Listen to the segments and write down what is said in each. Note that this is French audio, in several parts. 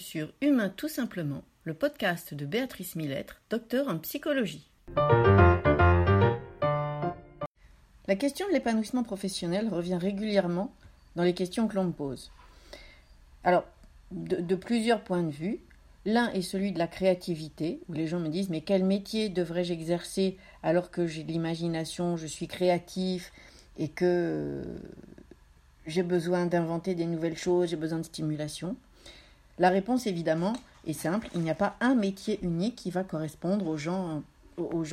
sur Humain tout simplement, le podcast de Béatrice Millettre, docteur en psychologie. La question de l'épanouissement professionnel revient régulièrement dans les questions que l'on me pose. Alors, de, plusieurs points de vue. L'un est celui de la créativité, où les gens me disent mais quel métier devrais-je exercer alors que j'ai de l'imagination, je suis créatif et que j'ai besoin d'inventer des nouvelles choses, j'ai besoin de stimulation. La réponse évidemment est simple, il n'y a pas un métier unique qui va correspondre aux gens,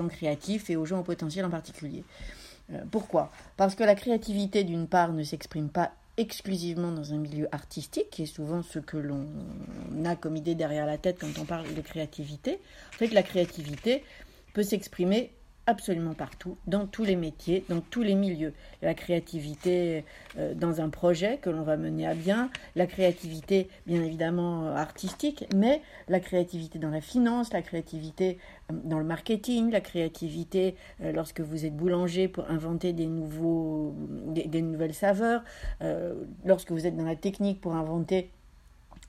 créatifs et aux gens au potentiel en particulier. Euh, pourquoi? Parce que la créativité d'une part ne s'exprime pas exclusivement dans un milieu artistique, qui est souvent ce que l'on a comme idée derrière la tête quand on parle de créativité. En fait, la créativité peut s'exprimer absolument partout, dans tous les métiers, dans tous les milieux. La créativité euh, dans un projet que l'on va mener à bien, la créativité bien évidemment artistique, mais la créativité dans la finance, la créativité euh, dans le marketing, la créativité euh, lorsque vous êtes boulanger pour inventer des, nouveaux, des nouvelles saveurs, lorsque vous êtes dans la technique pour inventer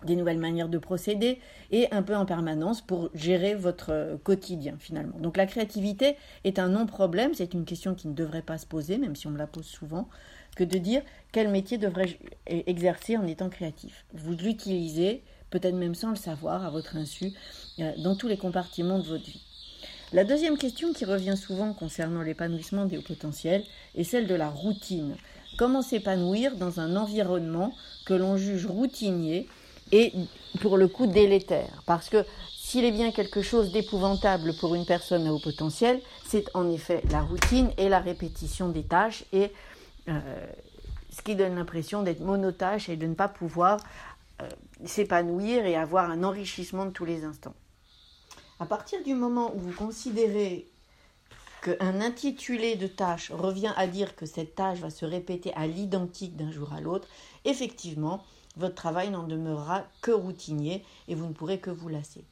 des nouvelles manières de procéder et un peu en permanence pour gérer votre euh, quotidien finalement. Donc la créativité est un non-problème, c'est une question qui ne devrait pas se poser, même si on me la pose souvent, que de dire quel métier devrais-je exercer en étant créatif. Vous l'utilisez, peut-être même sans le savoir, à votre insu, euh, dans tous les compartiments de votre vie. La deuxième question qui revient souvent concernant l'épanouissement des hauts potentiels est celle de la routine. Comment s'épanouir dans un environnement que l'on juge routinier et pour le coup délétère. Parce que s'il est bien quelque chose d'épouvantable pour une personne à haut potentiel, c'est en effet la routine et la répétition des tâches et euh, ce qui donne l'impression d'être monotâche et de ne pas pouvoir euh, s'épanouir et avoir un enrichissement de tous les instants. À partir du moment où vous considérez qu'un intitulé de tâche revient à dire que cette tâche va se répéter à l'identique d'un jour à l'autre, effectivement, votre travail n'en demeurera que routinier et vous ne pourrez que vous lasser.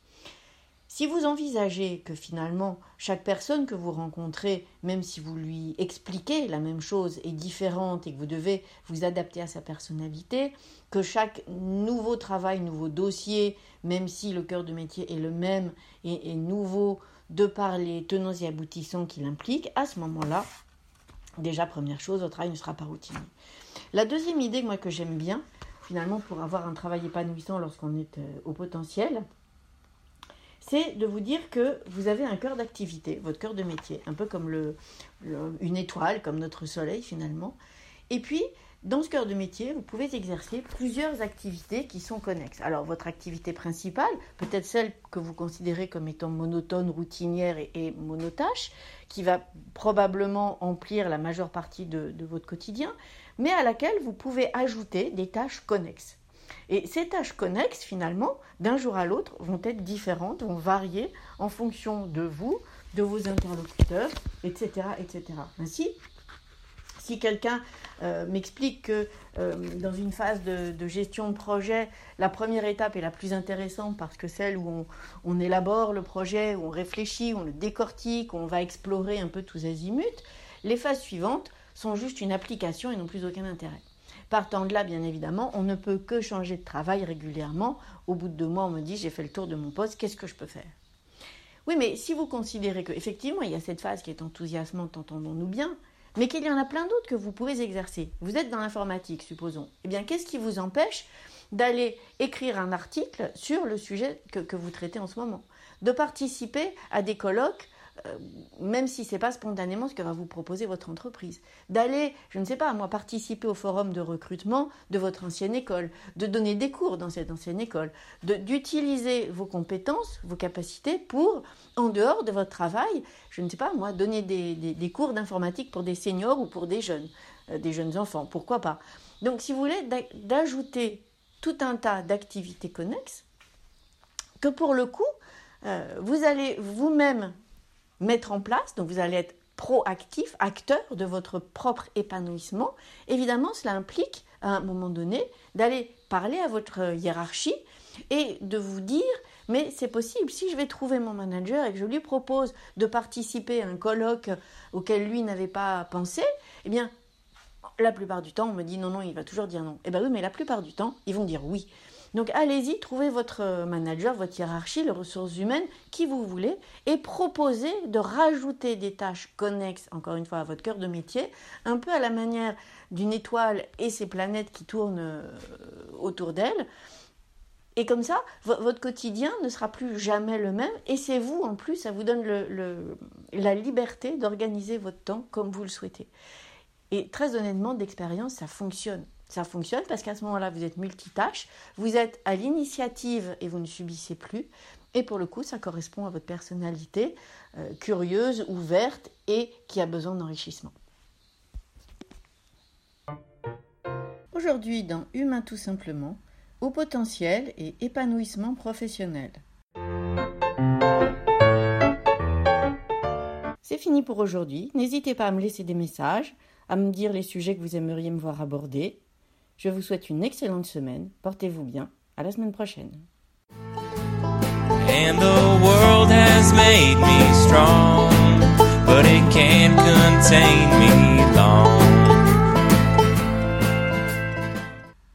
Si vous envisagez que finalement chaque personne que vous rencontrez, même si vous lui expliquez la même chose, est différente et que vous devez vous adapter à sa personnalité, que chaque nouveau travail, nouveau dossier, même si le cœur de métier est le même et nouveau de par les tenants et aboutissants qu'il implique, à ce moment-là, déjà première chose, votre travail ne sera pas routinier. La deuxième idée moi que j'aime bien, finalement pour avoir un travail épanouissant lorsqu'on est euh, au potentiel, c'est de vous dire que vous avez un cœur d'activité, votre cœur de métier, un peu comme une étoile, comme notre soleil finalement. Et puis, dans ce cœur de métier, vous pouvez exercer plusieurs activités qui sont connexes. Alors, votre activité principale, peut-être celle que vous considérez comme étant monotone, routinière et, monotâche, qui va probablement emplir la majeure partie de votre quotidien, mais à laquelle vous pouvez ajouter des tâches connexes. Et ces tâches connexes, finalement, d'un jour à l'autre, vont être différentes, vont varier en fonction de vous, de vos interlocuteurs, etc. etc. Ainsi, si quelqu'un euh, m'explique que euh, dans une phase de, gestion de projet, la première étape est la plus intéressante parce que celle où on, on, élabore le projet, où on réfléchit, on le décortique, on va explorer un peu tous azimuts, les phases suivantes sont juste une application et n'ont plus aucun intérêt. Partant de là, bien évidemment, on ne peut que changer de travail régulièrement. Au bout de deux mois, on me dit j'ai fait le tour de mon poste, qu'est-ce que je peux faire? Oui, mais si vous considérez qu'effectivement, il y a cette phase qui est enthousiasmante, entendons-nous bien, mais qu'il y en a plein d'autres que vous pouvez exercer. Vous êtes dans l'informatique, supposons. Eh bien, qu'est-ce qui vous empêche d'aller écrire un article sur le sujet que, que vous traitez en ce moment? De participer à des colloques euh, même si ce n'est pas spontanément ce que va vous proposer votre entreprise. D'aller, je ne sais pas, moi, participer au forum de recrutement de votre ancienne école, de donner des cours dans cette ancienne école, d'utiliser vos compétences, vos capacités pour, en dehors de votre travail, je ne sais pas, moi, donner des, cours d'informatique pour des seniors ou pour des jeunes, euh, des jeunes enfants, pourquoi pas. Donc, si vous voulez, d'ajouter tout un tas d'activités connexes que pour le coup, euh, vous allez vous-même mettre en place, donc vous allez être proactif, acteur de votre propre épanouissement, évidemment cela implique à un moment donné d'aller parler à votre hiérarchie et de vous dire mais c'est possible, si je vais trouver mon manager et que je lui propose de participer à un colloque auquel lui n'avait pas pensé, eh bien la plupart du temps on me dit non non, il va toujours dire non. Eh bien oui, mais la plupart du temps, ils vont dire oui. Donc allez-y, trouvez votre manager, votre hiérarchie, les ressources humaines, qui vous voulez, et proposez de rajouter des tâches connexes, encore une fois, à votre cœur de métier, un peu à la manière d'une étoile et ses planètes qui tournent euh, autour d'elle. Et comme ça, votre quotidien ne sera plus jamais le même. Et c'est vous, en plus, ça vous donne la liberté d'organiser votre temps comme vous le souhaitez. Et très honnêtement, d'expérience, ça fonctionne. Ça fonctionne parce qu'à ce moment-là, vous êtes multitâche, vous êtes à l'initiative et vous ne subissez plus. Et pour le coup, ça correspond à votre personnalité, euh, curieuse, ouverte et qui a besoin d'enrichissement. Aujourd'hui, dans Humain tout simplement, au potentiel et épanouissement professionnel. C'est fini pour aujourd'hui. N'hésitez pas à me laisser des messages, à me dire les sujets que vous aimeriez me voir aborder. Je vous souhaite une excellente semaine. Portez-vous bien. À la semaine prochaine.